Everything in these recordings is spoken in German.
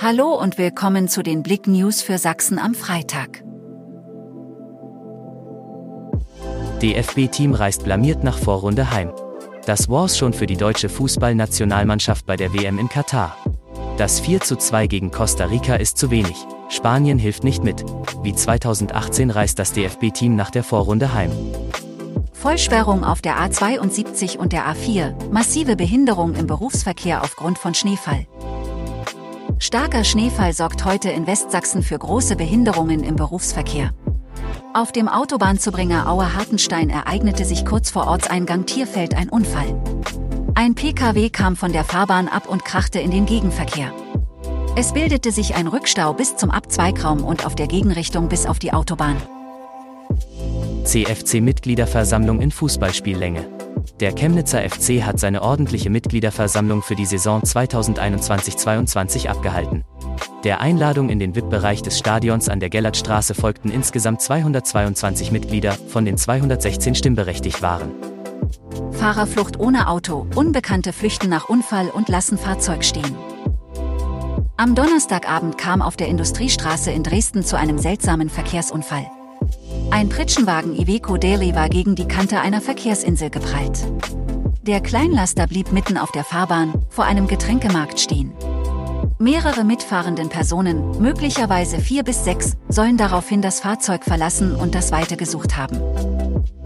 Hallo und willkommen zu den Blick News für Sachsen am Freitag. DFB-Team reist blamiert nach Vorrunde heim. Das war's schon für die deutsche Fußballnationalmannschaft bei der WM in Katar. Das 4 zu 2 gegen Costa Rica ist zu wenig. Spanien hilft nicht mit. Wie 2018 reist das DFB-Team nach der Vorrunde heim. Vollsperrung auf der A72 und der A4, massive Behinderung im Berufsverkehr aufgrund von Schneefall. Starker Schneefall sorgt heute in Westsachsen für große Behinderungen im Berufsverkehr. Auf dem Autobahnzubringer Auer-Hartenstein ereignete sich kurz vor Ortseingang Tierfeld ein Unfall. Ein Pkw kam von der Fahrbahn ab und krachte in den Gegenverkehr. Es bildete sich ein Rückstau bis zum Abzweigraum und auf der Gegenrichtung bis auf die Autobahn. CFC-Mitgliederversammlung in Fußballspiellänge. Der Chemnitzer FC hat seine ordentliche Mitgliederversammlung für die Saison 2021-22 abgehalten. Der Einladung in den VIP-Bereich des Stadions an der Gellertstraße folgten insgesamt 222 Mitglieder, von den 216 stimmberechtigt waren. Fahrerflucht ohne Auto, Unbekannte flüchten nach Unfall und lassen Fahrzeug stehen. Am Donnerstagabend kam auf der Industriestraße in Dresden zu einem seltsamen Verkehrsunfall. Ein Pritschenwagen Iveco Daily war gegen die Kante einer Verkehrsinsel geprallt. Der Kleinlaster blieb mitten auf der Fahrbahn, vor einem Getränkemarkt stehen. Mehrere mitfahrenden Personen, möglicherweise vier bis sechs, sollen daraufhin das Fahrzeug verlassen und das Weite gesucht haben.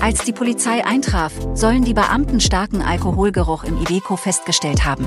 Als die Polizei eintraf, sollen die Beamten starken Alkoholgeruch im Iveco festgestellt haben.